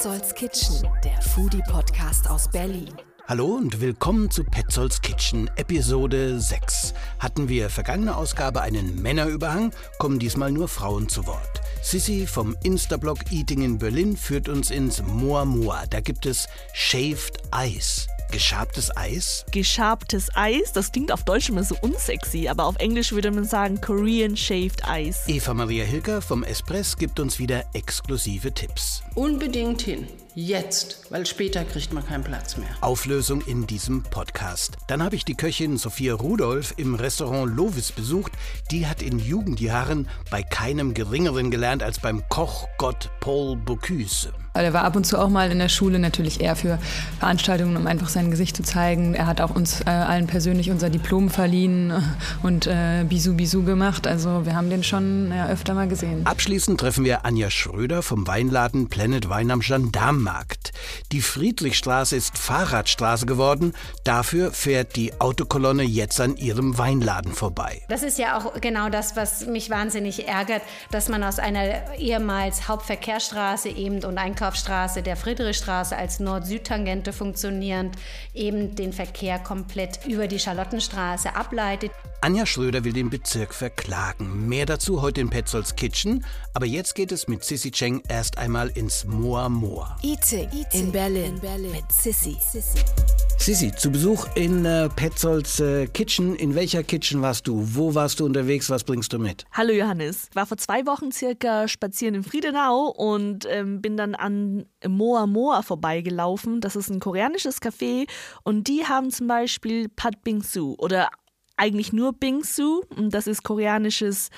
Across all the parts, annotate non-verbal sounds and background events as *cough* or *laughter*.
Petzolds Kitchen, der Foodie-Podcast aus Berlin. Hallo und willkommen zu Petzolds Kitchen Episode 6. Hatten wir vergangene Ausgabe einen Männerüberhang, kommen diesmal nur Frauen zu Wort. Sissy vom Instablog Eating in Berlin führt uns ins Moa Moa. Da gibt es Shaved Ice. Geschabtes Eis? Geschabtes Eis, das klingt auf Deutsch immer so unsexy, aber auf Englisch würde man sagen Korean Shaved Ice. Eva Maria Hilker vom Espress gibt uns wieder exklusive Tipps. Unbedingt hin. Jetzt, weil später kriegt man keinen Platz mehr. Auflösung in diesem Podcast. Dann habe ich die Köchin Sophia Rudolph im Restaurant Lovis besucht. Die hat in Jugendjahren bei keinem Geringeren gelernt als beim Kochgott Paul Bocuse. Er war ab und zu auch mal in der Schule natürlich eher für Veranstaltungen, um einfach sein Gesicht zu zeigen. Er hat auch uns äh, allen persönlich unser Diplom verliehen *laughs* und äh, Bisou Bisou gemacht. Also wir haben den schon ja, öfter mal gesehen. Abschließend treffen wir Anja Schröder vom Weinladen Planet Wein am Gendarmenmarkt. Die Friedrichstraße ist Fahrradstraße geworden. Dafür fährt die Autokolonne jetzt an ihrem Weinladen vorbei. Das ist ja auch genau das, was mich wahnsinnig ärgert, dass man aus einer ehemals Hauptverkehrsstraße eben und ein Einkaufsstraße, der Friedrichstraße als Nord-Süd-Tangente funktionierend, eben den Verkehr komplett über die Charlottenstraße ableitet. Anja Schröder will den Bezirk verklagen. Mehr dazu heute in Petzolds Kitchen. Aber jetzt geht es mit Sissy Cheng erst einmal ins Moa Moa. Eating, in, Berlin, in Berlin mit Sissy. Sissy, zu Besuch in äh, Petzolds äh, Kitchen. In welcher Kitchen warst du? Wo warst du unterwegs? Was bringst du mit? Hallo Johannes. War vor zwei Wochen circa spazieren in Friedenau und ähm, bin dann an Moa Moa vorbeigelaufen. Das ist ein koreanisches Café und die haben zum Beispiel Pat Bingsu oder eigentlich nur Bingsu. Das ist koreanisches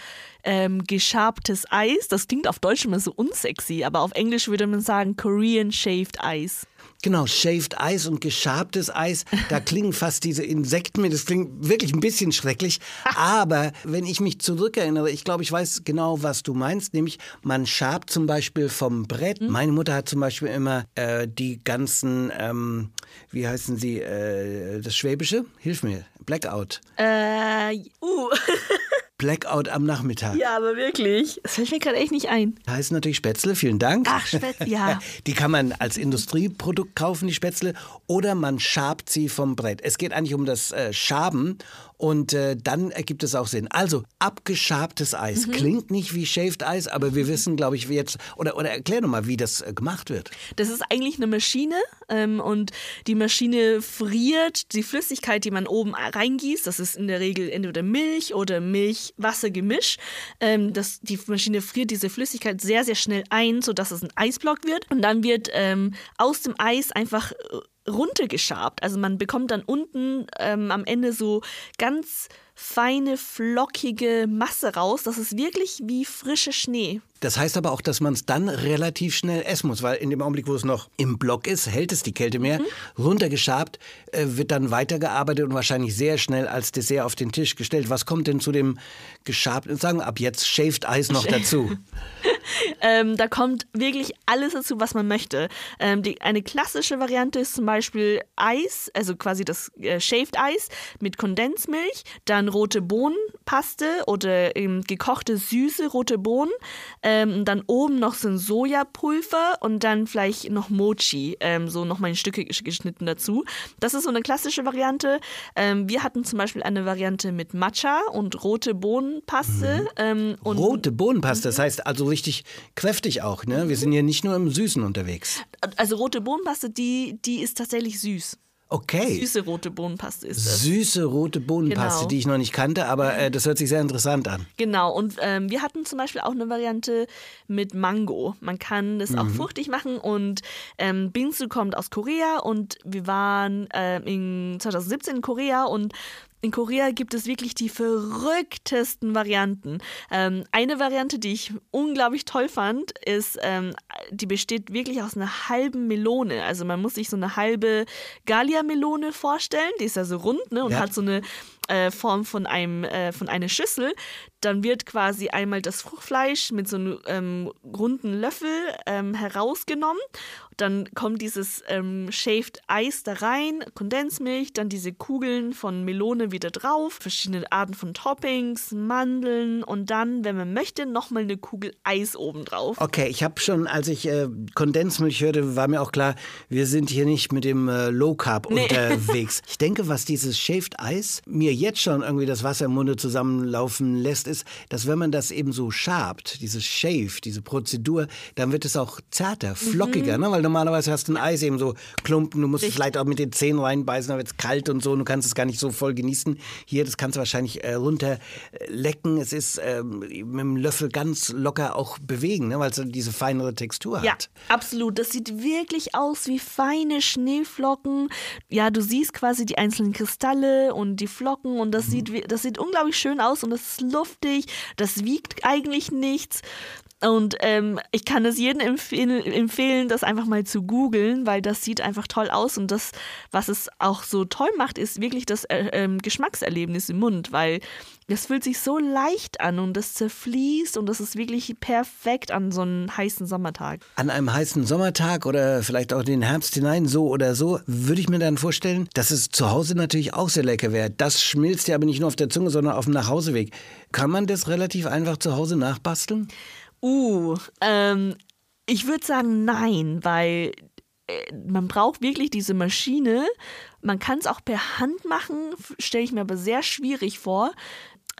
ähm, geschabtes Eis. Das klingt auf Deutsch immer so unsexy, aber auf Englisch würde man sagen Korean Shaved Ice. Genau, shaved Eis und geschabtes Eis, da *laughs* klingen fast diese Insekten mit. Das klingt wirklich ein bisschen schrecklich. *laughs* Aber wenn ich mich zurückerinnere, ich glaube, ich weiß genau, was du meinst. Nämlich, man schabt zum Beispiel vom Brett. Mhm. Meine Mutter hat zum Beispiel immer äh, die ganzen, ähm, wie heißen sie, äh, das Schwäbische? Hilf mir. Blackout. Äh, uh. *laughs* Blackout am Nachmittag. Ja, aber wirklich. Das fällt mir gerade echt nicht ein. Da heißen natürlich Spätzle, vielen Dank. Ach, Spätzle, ja. *laughs* Die kann man als Industrieprodukt kaufen, die Spätzle, oder man schabt sie vom Brett. Es geht eigentlich um das äh, Schaben und äh, dann ergibt es auch Sinn. Also, abgeschabtes Eis. Mhm. Klingt nicht wie Shaved Eis, aber wir wissen, glaube ich, wie jetzt. Oder, oder erklär doch mal, wie das äh, gemacht wird. Das ist eigentlich eine Maschine ähm, und die Maschine friert die Flüssigkeit, die man oben reingießt. Das ist in der Regel entweder Milch oder Milch-Wasser-Gemisch. Ähm, das, die Maschine friert diese Flüssigkeit sehr, sehr schnell ein, sodass es ein Eisblock wird. Und dann wird ähm, aus dem Eis einfach äh, runtergeschabt. Also man bekommt dann unten ähm, am Ende so ganz feine, flockige Masse raus. Das ist wirklich wie frischer Schnee. Das heißt aber auch, dass man es dann relativ schnell essen muss, weil in dem Augenblick, wo es noch im Block ist, hält es die Kälte mehr. Mhm. Runtergeschabt äh, wird dann weitergearbeitet und wahrscheinlich sehr schnell als Dessert auf den Tisch gestellt. Was kommt denn zu dem geschabten? Sagen wir ab jetzt Shaved Eis noch dazu. *laughs* ähm, da kommt wirklich alles dazu, was man möchte. Ähm, die, eine klassische Variante ist zum Beispiel Eis, also quasi das äh, Shaved Eis mit Kondensmilch, dann rote Bohnenpaste oder ähm, gekochte süße rote Bohnen. Ähm, dann oben noch so ein Sojapulver und dann vielleicht noch Mochi, ähm, so nochmal in Stücke geschnitten dazu. Das ist so eine klassische Variante. Ähm, wir hatten zum Beispiel eine Variante mit Matcha und rote Bohnenpaste. Mhm. Ähm, und rote Bohnenpaste, das heißt also richtig kräftig auch. Ne? Wir sind ja nicht nur im Süßen unterwegs. Also rote Bohnenpaste, die, die ist tatsächlich süß. Okay. Süße rote Bohnenpaste ist das. Süße rote Bohnenpaste, genau. die ich noch nicht kannte, aber äh, das hört sich sehr interessant an. Genau, und ähm, wir hatten zum Beispiel auch eine Variante mit Mango. Man kann das mhm. auch fruchtig machen und ähm, Bingsu kommt aus Korea und wir waren äh, in 2017 in Korea und in Korea gibt es wirklich die verrücktesten Varianten. Ähm, eine Variante, die ich unglaublich toll fand, ist, ähm, die besteht wirklich aus einer halben Melone. Also man muss sich so eine halbe Galia-Melone vorstellen. Die ist ja so rund ne, und ja. hat so eine äh, Form von einem äh, von einer Schüssel. Dann wird quasi einmal das Fruchtfleisch mit so einem ähm, runden Löffel ähm, herausgenommen. Dann kommt dieses ähm, Shaved Eis da rein, Kondensmilch, dann diese Kugeln von Melone wieder drauf, verschiedene Arten von Toppings, Mandeln und dann, wenn man möchte, nochmal eine Kugel Eis oben drauf. Okay, ich habe schon, als ich äh, Kondensmilch hörte, war mir auch klar, wir sind hier nicht mit dem äh, Low Carb Nee. unterwegs. *laughs* Ich denke, was dieses Shaved Eis mir jetzt schon irgendwie das Wasser im Munde zusammenlaufen lässt, ist, dass wenn man das eben so schabt, dieses Shave, diese Prozedur, dann wird es auch zarter, flockiger, ne? weil normalerweise hast du ein Eis eben so Klumpen, du musst es vielleicht auch mit den Zähnen reinbeißen, dann wird es kalt und so, und du kannst es gar nicht so voll genießen. Hier, das kannst du wahrscheinlich äh, runterlecken. Es ist ähm, mit dem Löffel ganz locker auch bewegen, ne? weil es diese feinere Textur hat. Ja, absolut. Das sieht wirklich aus wie feine Schneeflocken. Ja, du siehst quasi die einzelnen Kristalle und die Flocken und das, sieht, wie- das sieht unglaublich schön aus und das ist luftig. Das wiegt eigentlich nichts. Und ähm, ich kann es jedem empfehlen, empfehlen, das einfach mal zu googeln, weil das sieht einfach toll aus. Und das, was es auch so toll macht, ist wirklich das äh, ähm, Geschmackserlebnis im Mund, weil das fühlt sich so leicht an und das zerfließt und das ist wirklich perfekt an so einem heißen Sommertag. An einem heißen Sommertag oder vielleicht auch in den Herbst hinein, so oder so, würde ich mir dann vorstellen, dass es zu Hause natürlich auch sehr lecker wäre. Das schmilzt ja aber nicht nur auf der Zunge, sondern auf dem Nachhauseweg. Kann man das relativ einfach zu Hause nachbasteln? Uh, ähm, ich würde sagen nein, weil äh, man braucht wirklich diese Maschine. Man kann es auch per Hand machen, stelle ich mir aber sehr schwierig vor.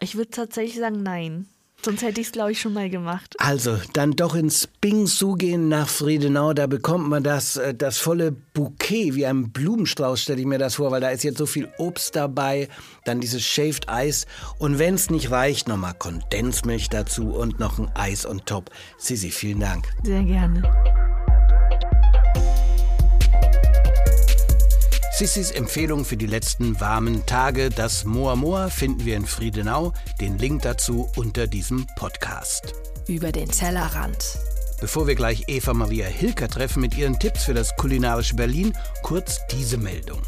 Ich würde tatsächlich sagen nein. Sonst hätte ich es, glaube ich, schon mal gemacht. Also, dann doch ins Bingsu gehen nach Friedenau. Da bekommt man das, äh, das volle Bouquet, wie ein Blumenstrauß, stelle ich mir das vor, weil da ist jetzt so viel Obst dabei. Dann dieses Shaved Eis. Und wenn es nicht reicht, nochmal Kondensmilch dazu und noch ein Eis on top. Sisi, vielen Dank. Sehr gerne. Sissis Empfehlung für die letzten warmen Tage, das Moa Moa, finden wir in Friedenau. Den Link dazu unter diesem Podcast. Über den Tellerrand. Bevor wir gleich Eva Maria Hilker treffen mit ihren Tipps für das kulinarische Berlin, kurz diese Meldung.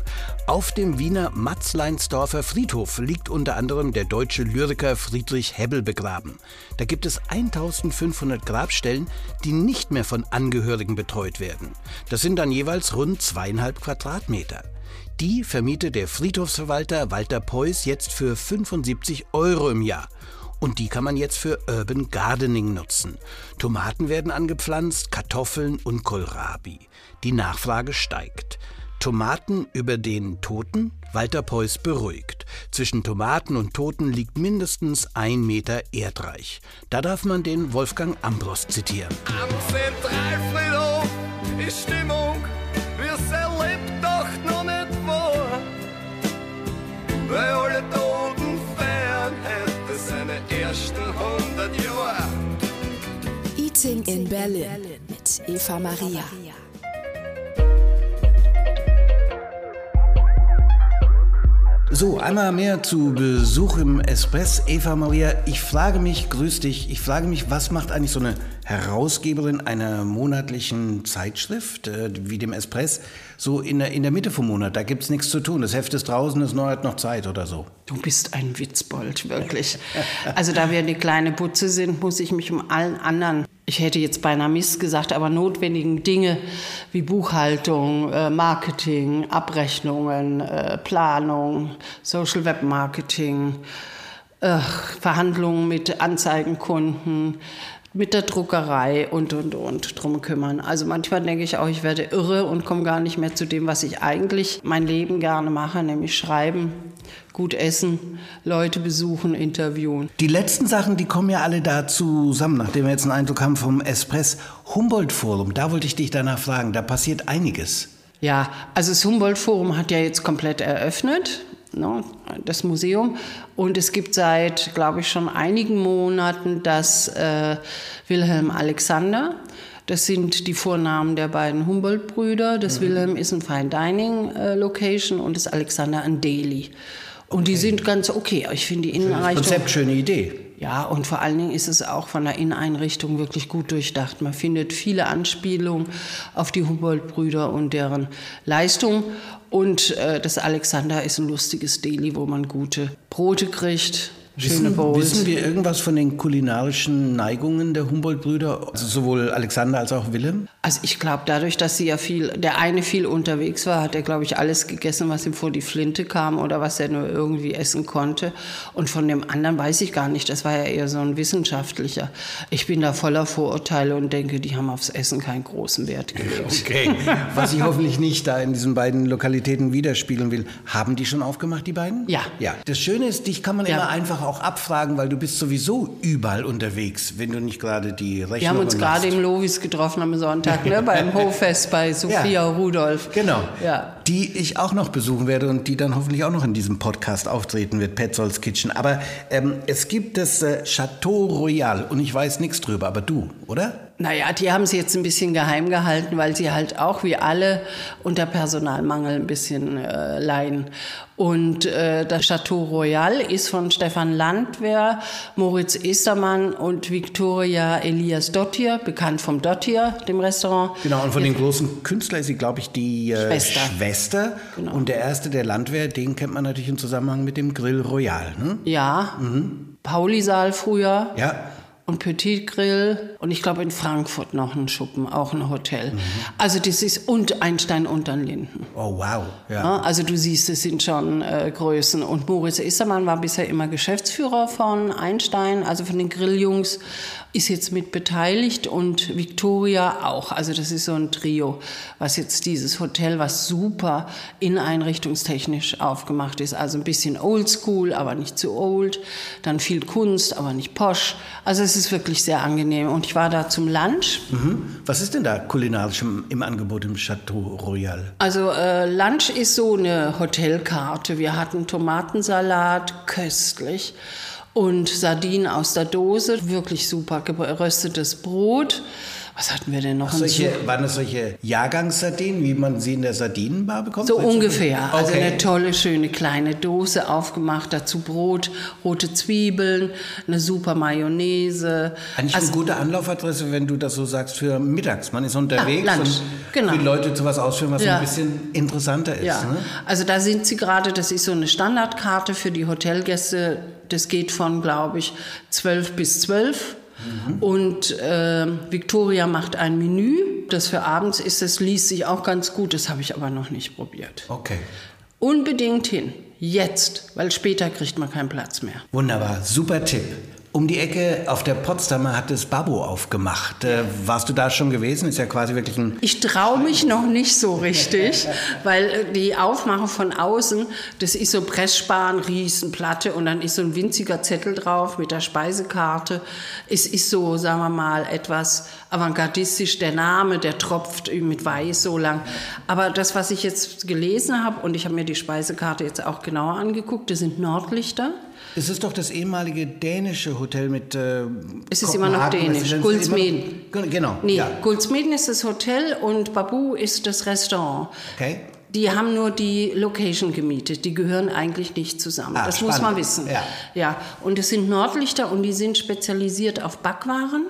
Auf dem Wiener Matzleinsdorfer Friedhof liegt unter anderem der deutsche Lyriker Friedrich Hebbel begraben. Da gibt es 1500 Grabstellen, die nicht mehr von Angehörigen betreut werden. Das sind dann jeweils rund zweieinhalb Quadratmeter. Die vermietet der Friedhofsverwalter Walter Peuß jetzt für 75 Euro im Jahr. Und die kann man jetzt für Urban Gardening nutzen. Tomaten werden angepflanzt, Kartoffeln und Kohlrabi. Die Nachfrage steigt. Tomaten über den Toten? Walter Peuß beruhigt. Zwischen Tomaten und Toten liegt mindestens ein Meter Erdreich. Da darf man den Wolfgang Ambros zitieren. Am Zentralfriedhof ist Stimmung, Weil alle Toten feiern hätte seine ersten 100 Jahre. Eating in Berlin mit Eva Maria. So, einmal mehr zu Besuch im Espress. Eva Maria, ich frage mich, grüß dich, ich frage mich, was macht eigentlich so eine Herausgeberin einer monatlichen Zeitschrift äh, wie dem Espress so in der, in der Mitte vom Monat? Da gibt's nichts zu tun. Das Heft ist draußen, es hat noch Zeit oder so. Du bist ein Witzbold, wirklich. Also da wir eine kleine Butze sind, muss ich mich um allen anderen, ich hätte jetzt beinahe Mist gesagt, aber notwendigen Dinge wie Buchhaltung, äh, Marketing, Abrechnungen, äh, Planung, Social Web Marketing, äh, Verhandlungen mit Anzeigenkunden, mit der Druckerei und, und, und drum kümmern. Also manchmal denke ich auch, ich werde irre und komme gar nicht mehr zu dem, was ich eigentlich mein Leben gerne mache, nämlich schreiben, gut essen, Leute besuchen, interviewen. Die letzten Sachen, die kommen ja alle da zusammen, nachdem wir jetzt einen Eindruck haben vom Espress Humboldt-Forum. Da wollte ich dich danach fragen, da passiert einiges. Ja, also das Humboldt-Forum hat ja jetzt komplett eröffnet, ne, das Museum. Und es gibt seit, glaube ich, schon einigen Monaten das äh, Wilhelm Alexander. Das sind die Vornamen der beiden Humboldt-Brüder. Das Wilhelm ist ein Fine Dining äh, Location und das Alexander ein Deli. Und die sind ganz okay. Ich finde die Inneneinrichtung. Konzept, schöne Idee. Ja, und vor allen Dingen ist es auch von der Inneneinrichtung wirklich gut durchdacht. Man findet viele Anspielungen auf die Humboldt-Brüder und deren Leistung. Und äh, das Alexander ist ein lustiges Deli, wo man gute Brote kriegt, Wissen, wissen wir irgendwas von den kulinarischen Neigungen der Humboldt-Brüder, also sowohl Alexander als auch Willem? Also ich glaube, dadurch, dass sie ja viel, der eine viel unterwegs war, hat er, glaube ich, alles gegessen, was ihm vor die Flinte kam oder was er nur irgendwie essen konnte. Und von dem anderen weiß ich gar nicht. Das war ja eher so ein wissenschaftlicher. Ich bin da voller Vorurteile und denke, die haben aufs Essen keinen großen Wert gelegt. Okay. *laughs* Was ich hoffentlich nicht da in diesen beiden Lokalitäten widerspiegeln will. Haben die schon aufgemacht, die beiden? Ja. Ja. Das Schöne ist, dich kann man Ja. immer einfach auch abfragen, weil du bist sowieso überall unterwegs, wenn du nicht gerade die Rechnung Wir haben uns gerade im Lovis getroffen am Sonntag, ne, *laughs* beim Hoffest bei Sophia Rudolph. Genau. Ja. Die ich auch noch besuchen werde und die dann hoffentlich auch noch in diesem Podcast auftreten wird, Petzolds Kitchen. Aber ähm, es gibt das äh, Chateau Royal und ich weiß nichts drüber, aber du, oder? Naja, die haben sie jetzt ein bisschen geheim gehalten, weil sie halt auch wie alle unter Personalmangel ein bisschen äh, leiden. Und äh, das Chateau Royal ist von Stefan Landwehr, Moritz Estermann und Victoria Elias Dottir, bekannt vom Dottir, dem Restaurant. Genau, und von den großen Künstlern ist sie, glaube ich, die äh, Schwester. Schwester. Genau. Und der erste, der Landwehr, den kennt man natürlich im Zusammenhang mit dem Grill Royal. Ne? Ja, Pauli-Saal früher. Ja. Und Petit Grill und ich glaube in Frankfurt noch ein Schuppen, auch ein Hotel. Also das ist und Einstein und dann Linden. Oh, wow. Ja, also du siehst, es sind schon äh, Größen. Und Moritz Issermann war bisher immer Geschäftsführer von Einstein, also von den Grilljungs, ist jetzt mit beteiligt und Victoria auch. Also das ist so ein Trio, was jetzt dieses Hotel, was super inneneinrichtungstechnisch aufgemacht ist. Also ein bisschen oldschool, aber nicht zu old. Dann viel Kunst, aber nicht posch. Also es ist wirklich sehr angenehm. Und ich war da zum Lunch. Mhm. Was ist denn da kulinarisch im, im Angebot im Chateau Royal? Also äh, Lunch ist so eine Hotelkarte. Wir hatten Tomatensalat, köstlich. Und Sardinen aus der Dose, wirklich super geröstetes Brot. Was hatten wir denn noch? Solche, waren das solche Jahrgangssardinen, wie man sie in der Sardinenbar bekommt? So ungefähr. Also Okay. eine tolle, schöne kleine Dose aufgemacht, dazu Brot, rote Zwiebeln, eine super Mayonnaise. Eigentlich Also- eine gute Anlaufadresse, wenn du das so sagst, für mittags. Man ist unterwegs Lunch. und Genau. will Leute zu was ausführen, was Ja. ein bisschen interessanter ist. Ja, Ne? also da sind sie gerade, das ist so eine Standardkarte für die Hotelgäste. Das geht von, glaube ich, 12 bis 12. Und ähm, Victoria macht ein Menü, das für abends ist, das liest sich auch ganz gut, das habe ich aber noch nicht probiert. Okay. Unbedingt hin, jetzt, weil später kriegt man keinen Platz mehr. Wunderbar, super Tipp. Um die Ecke auf der Potsdamer hat das Babo aufgemacht. Äh, warst du da schon gewesen? Ist ja quasi wirklich ein. Ich traue mich noch nicht so richtig, weil äh, die Aufmachung von außen, das ist so Pressspan, Riesenplatte und dann ist so ein winziger Zettel drauf mit der Speisekarte. Es ist so, sagen wir mal, etwas avantgardistisch. Der Name, der tropft mit Weiß so lang. Aber das, was ich jetzt gelesen habe, und ich habe mir die Speisekarte jetzt auch genauer angeguckt, das sind Nordlichter. Es ist doch das ehemalige dänische Hotel mit. Äh, Es ist immer noch dänisch. Guldsmeden. Genau. Nee, Ja. Guldsmeden ist das Hotel und Babu ist das Restaurant. Okay. Die haben nur die Location gemietet. Die gehören eigentlich nicht zusammen. Ah, das muss man spannend. wissen. Ja. ja. Und es sind Nordlichter und die sind spezialisiert auf Backwaren.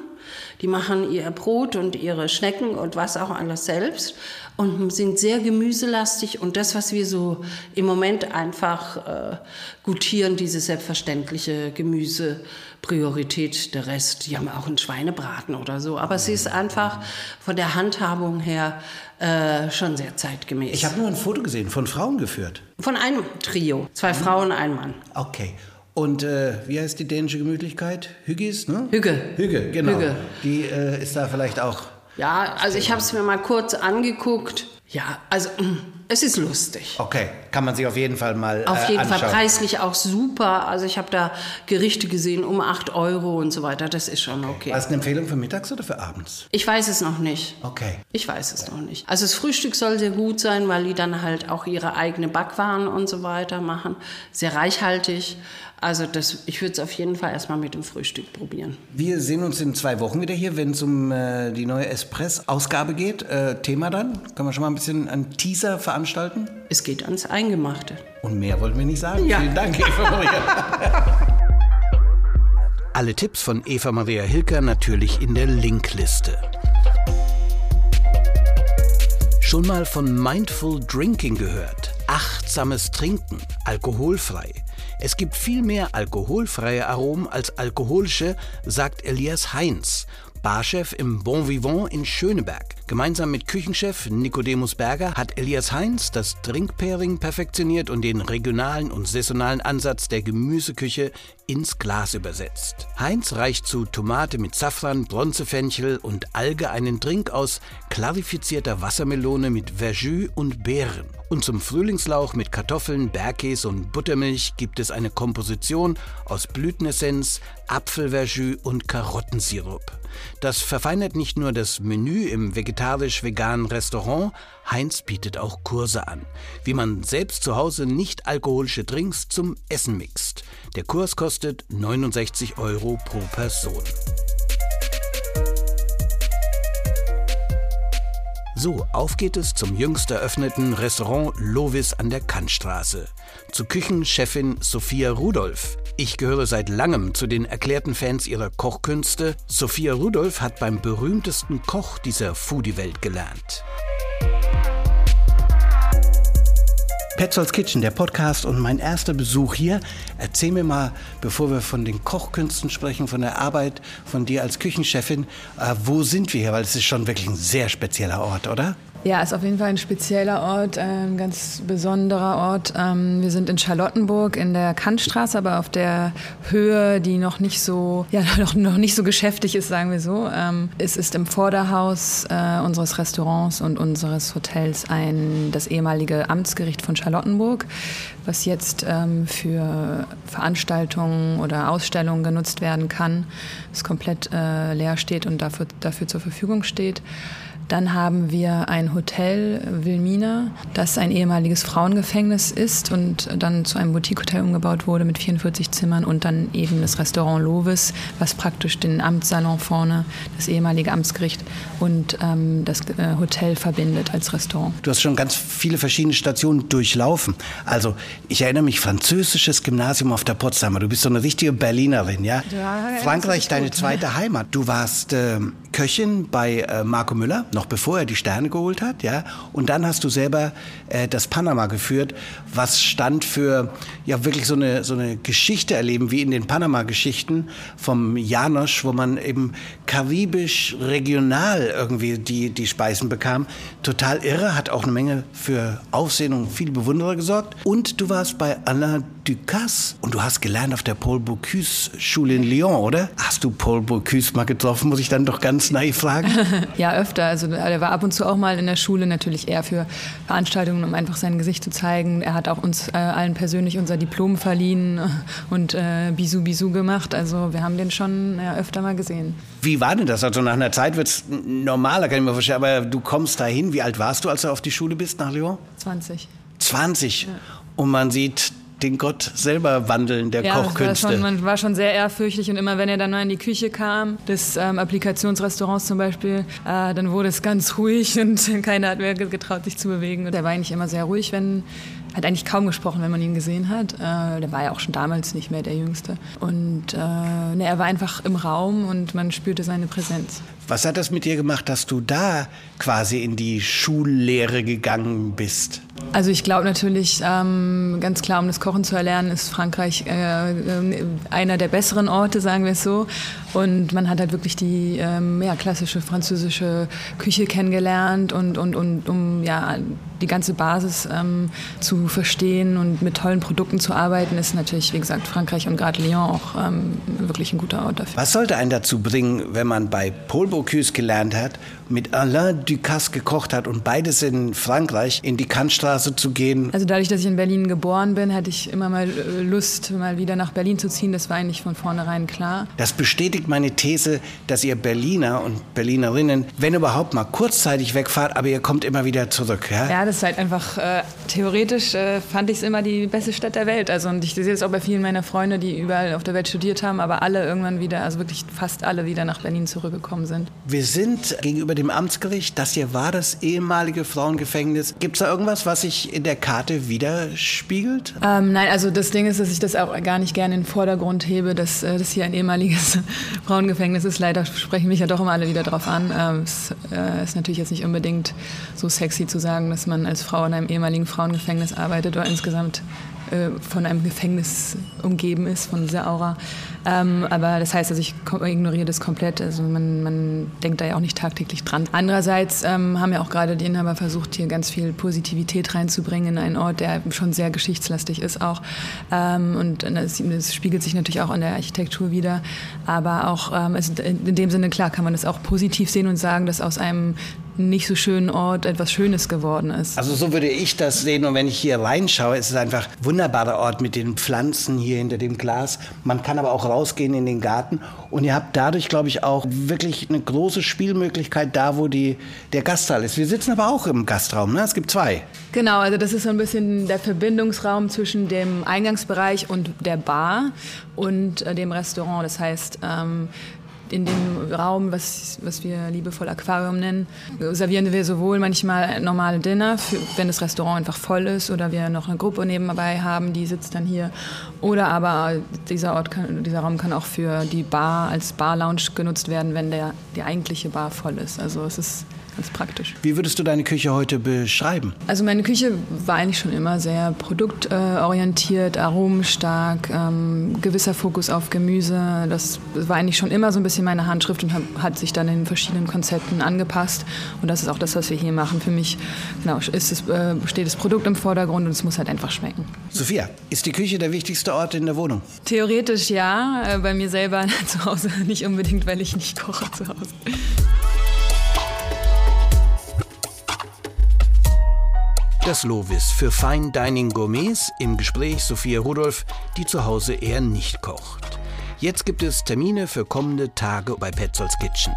Die machen ihr Brot und ihre Schnecken und was auch alles selbst und sind sehr gemüselastig. Und das, was wir so im Moment einfach äh, gutieren, diese selbstverständliche Gemüsepriorität, der Rest, die haben auch einen Schweinebraten oder so. Aber es ist einfach von der Handhabung her äh, schon sehr zeitgemäß. Ich habe nur ein Foto gesehen, von Frauen geführt. Von einem Trio. Zwei Mhm. Frauen, ein Mann. Okay. Und äh, wie heißt die dänische Gemütlichkeit? Hüggis, ne? Hügge. Hügge, genau. Hügge. Die äh, ist da vielleicht auch. Ja, also ich habe es mir mal kurz angeguckt. Ja, also mm, es ist lustig. Okay, kann man sich auf jeden Fall mal Auf äh, jeden Fall anschauen. preislich auch super. Also ich habe da Gerichte gesehen um 8 Euro und so weiter. Das ist schon okay. War es eine Empfehlung für mittags oder für abends? Ich weiß es noch nicht. Okay. Ich weiß es noch nicht. Also das Frühstück soll sehr gut sein, weil die dann halt auch ihre eigene Backwaren und so weiter machen. Sehr reichhaltig. Also das, ich würde es auf jeden Fall erstmal mit dem Frühstück probieren. Wir sehen uns in zwei Wochen wieder hier, wenn es um äh, die neue Espress-Ausgabe geht. Äh, Thema dann? Können wir schon mal ein bisschen einen Teaser veranstalten? Es geht ans Eingemachte. Und mehr wollten wir nicht sagen. Ja. Vielen Dank, Eva Maria. *laughs* Alle Tipps von Eva Maria Hilker natürlich in der Linkliste. Schon mal von Mindful Drinking gehört? Achtsames Trinken, alkoholfrei. Es gibt viel mehr alkoholfreie Aromen als alkoholische, sagt Elias Heinz, Barchef im Bon Vivant in Schöneberg. Gemeinsam mit Küchenchef Nicodemus Berger hat Elias Heinz das Drinkpairing perfektioniert und den regionalen und saisonalen Ansatz der Gemüseküche ins Glas übersetzt. Heinz reicht zu Tomate mit Safran, Bronzefenchel und Alge einen Drink aus klarifizierter Wassermelone mit Verjus und Beeren. Und zum Frühlingslauch mit Kartoffeln, Bergkäse und Buttermilch gibt es eine Komposition aus Blütenessenz, Apfelverjus und Karottensirup. Das verfeinert nicht nur das Menü im vegetarisch-veganen Restaurant, Heinz bietet auch Kurse an, wie man selbst zu Hause nicht alkoholische Drinks zum Essen mixt. Der Kurs kostet 69 Euro pro Person. So, auf geht es zum jüngst eröffneten Restaurant Lovis an der Kantstraße. Zu Küchenchefin Sophia Rudolph. Ich gehöre seit langem zu den erklärten Fans ihrer Kochkünste. Sophia Rudolph hat beim berühmtesten Koch dieser Foodie-Welt gelernt. Petzolds Kitchen, der Podcast und mein erster Besuch hier. Erzähl mir mal, bevor wir von den Kochkünsten sprechen, von der Arbeit von dir als Küchenchefin, äh, wo sind wir hier? Weil es ist schon wirklich ein sehr spezieller Ort, oder? Ja, ist auf jeden Fall ein spezieller Ort, ein ganz besonderer Ort. Ähm, wir sind in Charlottenburg in der Kantstraße, aber auf der Höhe, die noch nicht so, ja, *laughs* noch, noch nicht so geschäftig ist, sagen wir so. Ähm, es ist im Vorderhaus äh, unseres Restaurants und unseres Hotels ein, das ehemalige Amtsgericht von Charlottenburg, was jetzt ähm, für Veranstaltungen oder Ausstellungen genutzt werden kann, es komplett äh, leer steht und dafür, dafür zur Verfügung steht. Dann haben wir ein Hotel Wilmina, das ein ehemaliges Frauengefängnis ist und dann zu einem Boutique-Hotel umgebaut wurde mit 44 Zimmern und dann eben das Restaurant Lovis, was praktisch den Amtssalon vorne, das ehemalige Amtsgericht und ähm, das äh, Hotel verbindet als Restaurant. Du hast schon ganz viele verschiedene Stationen durchlaufen. Also ich erinnere mich, französisches Gymnasium auf der Potsdamer. Du bist so eine richtige Berlinerin, ja? ja Frankreich, deine zweite Heimat. Du warst äh, Köchin bei äh, Marco Müller noch bevor er die Sterne geholt hat, ja. Und dann hast du selber äh, das Panama geführt, was stand für ja wirklich so eine so eine Geschichte erleben wie in den Panama-Geschichten vom Janosch, wo man eben karibisch regional irgendwie die die Speisen bekam. Total irre, hat auch eine Menge für Aufsehen und viele Bewunderer gesorgt. Und du warst bei Alain Ducasse und du hast gelernt auf der Paul Bocuse Schule in Lyon, oder? Hast du Paul Bocuse mal getroffen? Muss ich dann doch ganz naiv fragen. *laughs* ja, öfter. Also er war ab und zu auch mal in der Schule, natürlich eher für Veranstaltungen, um einfach sein Gesicht zu zeigen. Er hat auch uns äh, allen persönlich unser Diplom verliehen *laughs* und äh, Bisou Bisou gemacht. Also wir haben den schon ja, öfter mal gesehen. Wie war denn das? Also nach einer Zeit wird es normaler, kann ich mir vorstellen. Aber du kommst dahin. Wie alt warst du, als du auf die Schule bist nach Lyon? 20. 20. Ja. Und man sieht den Gott selber wandeln, der ja, Kochkünste. War schon, man war schon sehr ehrfürchtig und immer wenn er dann mal in die Küche kam, des ähm, Applikationsrestaurants zum Beispiel, äh, dann wurde es ganz ruhig *laughs* und keiner hat mehr getraut, sich zu bewegen. Und er war eigentlich immer sehr ruhig, wenn hat eigentlich kaum gesprochen, wenn man ihn gesehen hat. Äh, der war ja auch schon damals nicht mehr der Jüngste. Und äh, ne, er war einfach im Raum und man spürte seine Präsenz. Was hat das mit dir gemacht, dass du da quasi in die Schullehre gegangen bist? Also ich glaube natürlich, ähm, ganz klar, um das Kochen zu erlernen, ist Frankreich äh, äh, einer der besseren Orte, sagen wir es so. Und man hat halt wirklich die ähm, ja, klassische französische Küche kennengelernt und, und, und um ja, die ganze Basis ähm, zu verstehen und mit tollen Produkten zu arbeiten, ist natürlich, wie gesagt, Frankreich und gerade Lyon auch ähm, wirklich ein guter Ort dafür. Was sollte einen dazu bringen, wenn man bei Paul Bocuse gelernt hat, mit Alain Ducasse gekocht hat und beides in Frankreich in die Kantstraße zu gehen? Also dadurch, dass ich in Berlin geboren bin, hatte ich immer mal äh, Lust, mal wieder nach Berlin zu ziehen. Das war eigentlich von vornherein klar. Das bestätigt meine These, dass ihr Berliner und Berlinerinnen, wenn überhaupt mal kurzzeitig wegfahrt, aber ihr kommt immer wieder zurück. Ja, ja das ist halt einfach, äh, theoretisch äh, fand ich es immer die beste Stadt der Welt. Also und ich sehe es auch bei vielen meiner Freunde, die überall auf der Welt studiert haben, aber alle irgendwann wieder, also wirklich fast alle wieder nach Berlin zurückgekommen sind. Wir sind gegenüber dem Amtsgericht. Das hier war das ehemalige Frauengefängnis. Gibt es da irgendwas, was sich in der Karte widerspiegelt? Ähm, nein, also das Ding ist, dass ich das auch gar nicht gerne in den Vordergrund hebe, dass äh, das hier ein ehemaliges Frauengefängnis ist. Leider sprechen mich ja doch immer alle wieder drauf an. Ähm, es äh, ist natürlich jetzt nicht unbedingt so sexy zu sagen, dass man als Frau in einem ehemaligen Frauengefängnis arbeitet oder insgesamt äh, von einem Gefängnis umgeben ist, von dieser Aura. Ähm, aber das heißt, also ich ignoriere das komplett. Also man, man denkt da ja auch nicht tagtäglich dran. Andererseits ähm, haben ja auch gerade die Inhaber versucht, hier ganz viel Positivität reinzubringen in einen Ort, der schon sehr geschichtslastig ist auch. Ähm, und das, das, spiegelt sich natürlich auch in der Architektur wieder. Aber auch ähm, in dem Sinne, klar, kann man das auch positiv sehen und sagen, dass aus einem nicht so schönen Ort etwas Schönes geworden ist. Also so würde ich das sehen und wenn ich hier reinschaue, ist es einfach ein wunderbarer Ort mit den Pflanzen hier hinter dem Glas. Man kann aber auch rausgehen in den Garten und ihr habt dadurch, glaube ich, auch wirklich eine große Spielmöglichkeit da, wo die, der Gastsaal ist. Wir sitzen aber auch im Gastraum, ne? es gibt zwei. Genau, also das ist so ein bisschen der Verbindungsraum zwischen dem Eingangsbereich und der Bar und äh, dem Restaurant. Das heißt, ähm, in dem Raum, was, was wir liebevoll Aquarium nennen, servieren wir sowohl manchmal normale Dinner, für, wenn das Restaurant einfach voll ist oder wir noch eine Gruppe nebenbei haben, die sitzt dann hier. Oder aber dieser, Ort kann, dieser Raum kann auch für die Bar als Bar-Lounge genutzt werden, wenn der, die eigentliche Bar voll ist. Also es ist ganz praktisch. Wie würdest du deine Küche heute beschreiben? Also meine Küche war eigentlich schon immer sehr produktorientiert, aromenstark, ähm, gewisser Fokus auf Gemüse. Das war eigentlich schon immer so ein bisschen meine Handschrift und hat sich dann in verschiedenen Konzepten angepasst. Und das ist auch das, was wir hier machen. Für mich genau, ist es, äh, steht das Produkt im Vordergrund und es muss halt einfach schmecken. Sophia, ist die Küche der wichtigste Ort in der Wohnung? Theoretisch ja, äh, bei mir selber *laughs* zu Hause nicht unbedingt, weil ich nicht koche zu Hause. Das Lovis für Fine Dining Gourmets im Gespräch Sophia Rudolph, die zu Hause eher nicht kocht. Jetzt gibt es Termine für kommende Tage bei Petzolds Kitchen.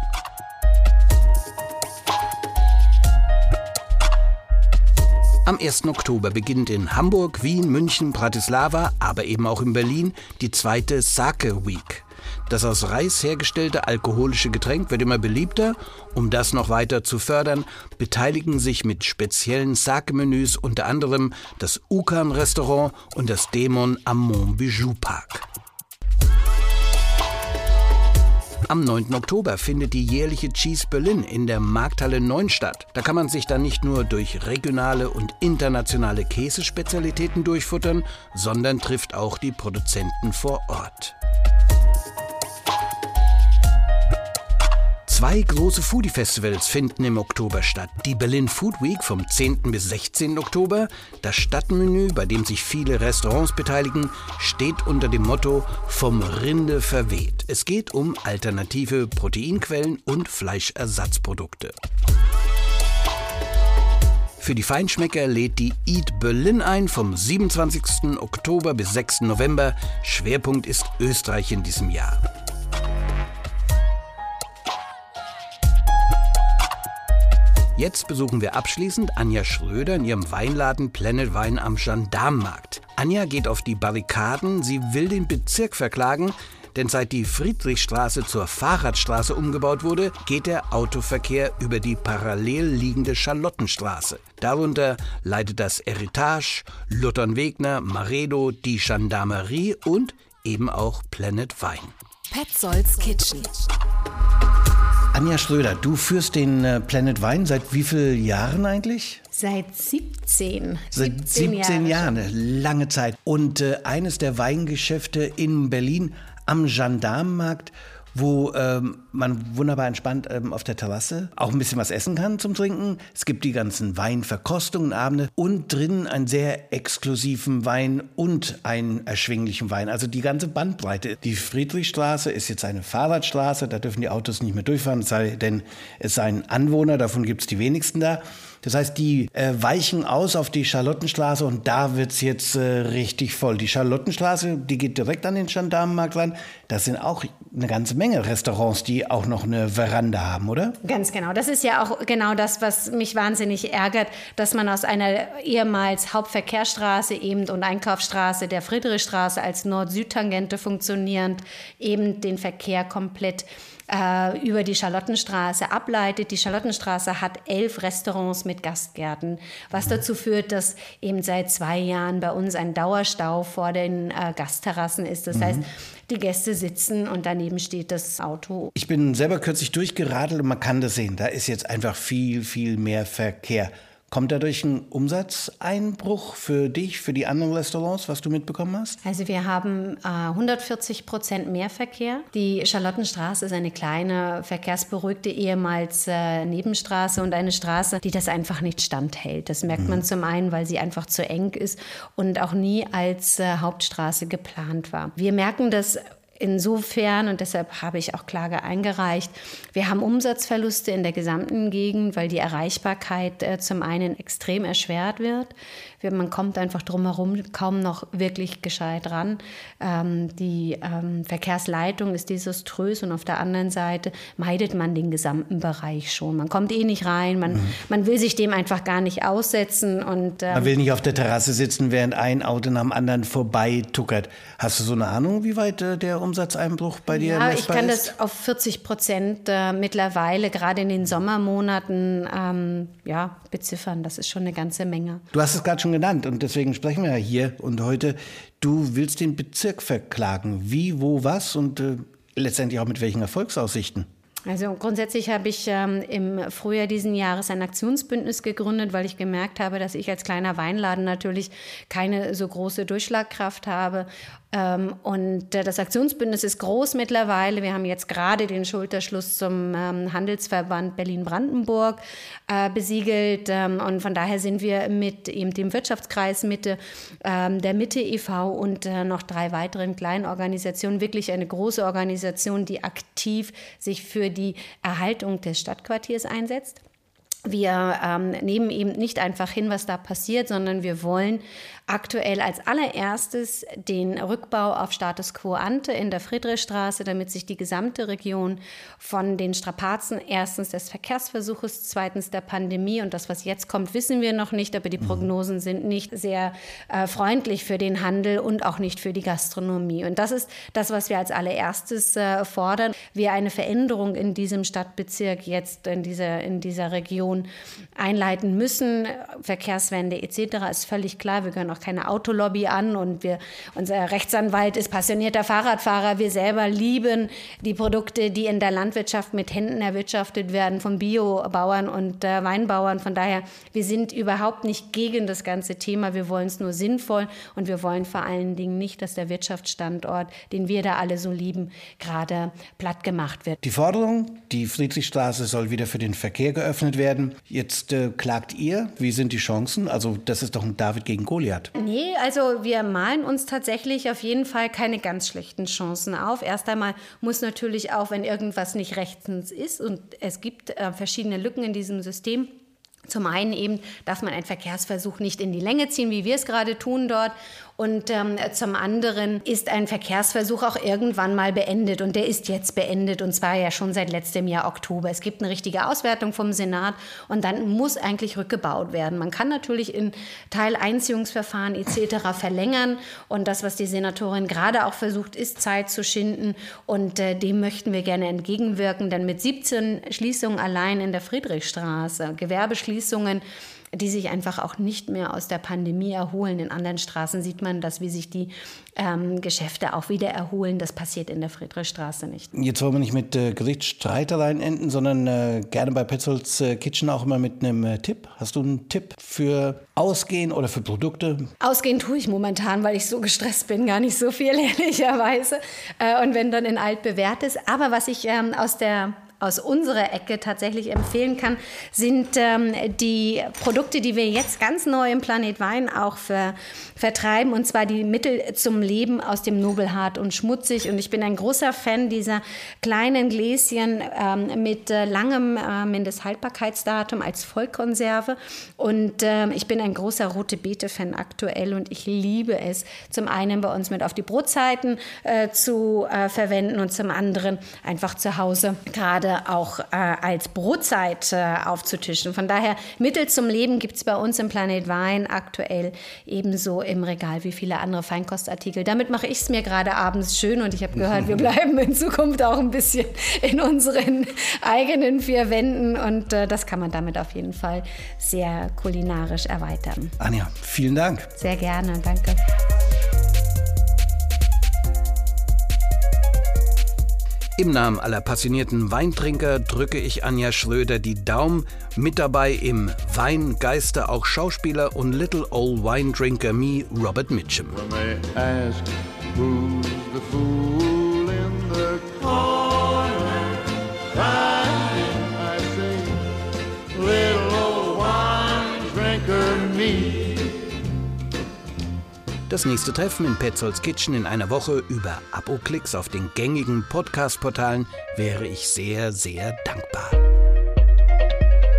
Am 1. Oktober beginnt in Hamburg, Wien, München, Bratislava, aber eben auch in Berlin die zweite Sake Week. Das aus Reis hergestellte alkoholische Getränk wird immer beliebter. Um das noch weiter zu fördern, beteiligen sich mit speziellen Sake-Menüs unter anderem das Ukan-Restaurant und das Dämon am Mont Bijou Park. Am 9. Oktober findet die jährliche Cheese Berlin in der Markthalle 9 statt. Da kann man sich dann nicht nur durch regionale und internationale Käsespezialitäten durchfuttern, sondern trifft auch die Produzenten vor Ort. Zwei große Foodie-Festivals finden im Oktober statt. Die Berlin Food Week vom 10. bis 16. Oktober. Das Stadtmenü, bei dem sich viele Restaurants beteiligen, steht unter dem Motto Vom Rinde verweht. Es geht um alternative Proteinquellen und Fleischersatzprodukte. Für die Feinschmecker lädt die Eat Berlin ein vom 27. Oktober bis 6. November. Schwerpunkt ist Österreich in diesem Jahr. Jetzt besuchen wir abschließend Anja Schröder in ihrem Weinladen Planet Wein am Gendarmenmarkt. Anja geht auf die Barrikaden, sie will den Bezirk verklagen, denn seit die Friedrichstraße zur Fahrradstraße umgebaut wurde, geht der Autoverkehr über die parallel liegende Charlottenstraße. Darunter leidet das Heritage, Luthern-Wegner, Maredo, die Gendarmerie und eben auch Planet Wein. Petzolds Kitchen. Anja Schröder, du führst den äh, Planet Wein seit wie vielen Jahren eigentlich? Seit 17. Seit 17, 17 Jahren, eine lange Zeit. Und äh, eines der Weingeschäfte in Berlin am Gendarmenmarkt wo ähm, man wunderbar entspannt ähm, auf der Terrasse auch ein bisschen was essen kann zum Trinken. Es gibt die ganzen Weinverkostungen, Abende und drinnen einen sehr exklusiven Wein und einen erschwinglichen Wein. Also die ganze Bandbreite. Die Friedrichstraße ist jetzt eine Fahrradstraße, da dürfen die Autos nicht mehr durchfahren, es sei denn, es seien Anwohner, davon gibt es die wenigsten da. Das heißt, die äh, weichen aus auf die Charlottenstraße und da wird es jetzt äh, richtig voll. Die Charlottenstraße, die geht direkt an den Gendarmenmarkt ran. Das sind auch eine ganze Menge Restaurants, die auch noch eine Veranda haben, oder? Ganz genau. Das ist ja auch genau das, was mich wahnsinnig ärgert, dass man aus einer ehemals Hauptverkehrsstraße eben und Einkaufsstraße der Friedrichstraße als Nord-Süd-Tangente funktionierend eben den Verkehr komplett äh, über die Charlottenstraße ableitet. Die Charlottenstraße hat elf Restaurants mit Gastgärten, was dazu führt, dass eben seit zwei Jahren bei uns ein Dauerstau vor den äh, Gastterrassen ist. Das mhm. heißt, die Gäste sitzen und daneben steht das Auto. Ich bin selber kürzlich durchgeradelt und man kann das sehen. Da ist jetzt einfach viel, viel mehr Verkehr. Kommt dadurch ein Umsatzeinbruch für dich, für die anderen Restaurants, was du mitbekommen hast? Also wir haben äh, 140 Prozent mehr Verkehr. Die Charlottenstraße ist eine kleine, verkehrsberuhigte ehemals äh, Nebenstraße und eine Straße, die das einfach nicht standhält. Das merkt man zum einen, weil sie einfach zu eng ist und auch nie als äh, Hauptstraße geplant war. Wir merken das Insofern, und deshalb habe ich auch Klage eingereicht, wir haben Umsatzverluste in der gesamten Gegend, weil die Erreichbarkeit äh, zum einen extrem erschwert wird. Man kommt einfach drumherum kaum noch wirklich gescheit ran. Ähm, die ähm, Verkehrsleitung ist desaströs und auf der anderen Seite meidet man den gesamten Bereich schon. Man kommt eh nicht rein, man, mhm. man will sich dem einfach gar nicht aussetzen. Und, ähm, man will nicht auf der Terrasse sitzen, während ein Auto nach dem anderen vorbei tuckert. Hast du so eine Ahnung, wie weit äh, der Umsatzeinbruch bei dir ja, ist? ich kann das auf 40 Prozent äh, mittlerweile, gerade in den Sommermonaten, ähm, ja, beziffern. Das ist schon eine ganze Menge. Du hast es gerade schon schon genannt und deswegen sprechen wir ja hier und heute. Du willst den Bezirk verklagen. Wie, wo, was und äh, letztendlich auch mit welchen Erfolgsaussichten? Also grundsätzlich habe ich ähm, im Frühjahr diesen Jahres ein Aktionsbündnis gegründet, weil ich gemerkt habe, dass ich als kleiner Weinladen natürlich keine so große Durchschlagkraft habe und äh, das Aktionsbündnis ist groß mittlerweile. Wir haben jetzt gerade den Schulterschluss zum ähm, Handelsverband Berlin-Brandenburg äh, besiegelt. Ähm, und von daher sind wir mit eben dem Wirtschaftskreis Mitte, der Mitte e.V. und äh, noch drei weiteren kleinen Organisationen wirklich eine große Organisation, die aktiv sich für die Erhaltung des Stadtquartiers einsetzt. Wir ähm, nehmen eben nicht einfach hin, was da passiert, sondern wir wollen aktuell als allererstes den Rückbau auf Status quo ante in der Friedrichstraße, damit sich die gesamte Region von den Strapazen erstens des Verkehrsversuches, zweitens der Pandemie und das, was jetzt kommt, wissen wir noch nicht, aber die mhm. Prognosen sind nicht sehr äh, freundlich für den Handel und auch nicht für die Gastronomie. Und das ist das, was wir als allererstes äh, fordern. Wir eine Veränderung in diesem Stadtbezirk jetzt in dieser, in dieser Region einleiten müssen. Verkehrswende etc. ist völlig klar. Wir gehören auch keine Autolobby an und wir, unser Rechtsanwalt ist passionierter Fahrradfahrer. Wir selber lieben die Produkte, die in der Landwirtschaft mit Händen erwirtschaftet werden von Biobauern und äh, Weinbauern. Von daher, wir sind überhaupt nicht gegen das ganze Thema. Wir wollen es nur sinnvoll und wir wollen vor allen Dingen nicht, dass der Wirtschaftsstandort, den wir da alle so lieben, gerade platt gemacht wird. Die Forderung, die Friedrichstraße soll wieder für den Verkehr geöffnet werden. Jetzt äh, klagt ihr. Wie sind die Chancen? Also das ist doch ein David gegen Goliath. Nee, also wir malen uns tatsächlich auf jeden Fall keine ganz schlechten Chancen auf. Erst einmal muss natürlich auch, wenn irgendwas nicht rechtens ist und es gibt äh, verschiedene Lücken in diesem System, zum einen eben darf man einen Verkehrsversuch nicht in die Länge ziehen, wie wir es gerade tun dort. Und ähm, zum anderen ist ein Verkehrsversuch auch irgendwann mal beendet. Und der ist jetzt beendet und zwar ja schon seit letztem Jahr Oktober. Es gibt eine richtige Auswertung vom Senat und dann muss eigentlich rückgebaut werden. Man kann natürlich in Teileinziehungsverfahren etc. verlängern. Und das, was die Senatorin gerade auch versucht, ist Zeit zu schinden. Und äh, dem möchten wir gerne entgegenwirken. Denn mit 17 Schließungen allein in der Friedrichstraße, Gewerbeschließungen, die sich einfach auch nicht mehr aus der Pandemie erholen. In anderen Straßen sieht man das, wie sich die ähm, Geschäfte auch wieder erholen. Das passiert in der Friedrichstraße nicht. Jetzt wollen wir nicht mit äh, Gerichtsstreitereien enden, sondern äh, gerne bei Petzolds äh, Kitchen auch immer mit einem äh, Tipp. Hast du einen Tipp für Ausgehen oder für Produkte? Ausgehen tue ich momentan, weil ich so gestresst bin, gar nicht so viel, *laughs* ehrlicherweise. Äh, und wenn dann in altbewährtes. Aber was ich ähm, aus der aus unserer Ecke tatsächlich empfehlen kann, sind ähm, die Produkte, die wir jetzt ganz neu im Planet Wein auch ver, vertreiben, und zwar die Mittel zum Leben aus dem Nobelhart und Schmutzig. Und ich bin ein großer Fan dieser kleinen Gläschen ähm, mit äh, langem äh, Mindesthaltbarkeitsdatum als Vollkonserve. Und äh, ich bin ein großer Rote Beete-Fan aktuell und ich liebe es, zum einen bei uns mit auf die Brotzeiten äh, zu äh, verwenden und zum anderen einfach zu Hause gerade gerade auch äh, als Brotzeit äh, aufzutischen. Von daher, Mittel zum Leben gibt es bei uns im Planet Wein aktuell ebenso im Regal wie viele andere Feinkostartikel. Damit mache ich es mir gerade abends schön und ich habe gehört, wir *laughs* bleiben in Zukunft auch ein bisschen in unseren eigenen vier Wänden und äh, das kann man damit auf jeden Fall sehr kulinarisch erweitern. Anja, vielen Dank. Sehr gerne, danke. Im Namen aller passionierten Weintrinker drücke ich Anja Schröder die Daumen. Mit dabei im Weingeister auch Schauspieler und Little Old Wine Drinker Me, Robert Mitchum. Das nächste Treffen in Petzolds Kitchen in einer Woche über Abo-Klicks auf den gängigen Podcast-Portalen wäre ich sehr, sehr dankbar.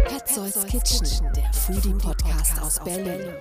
Petzolds Kitchen, der Foodie-Podcast aus Berlin.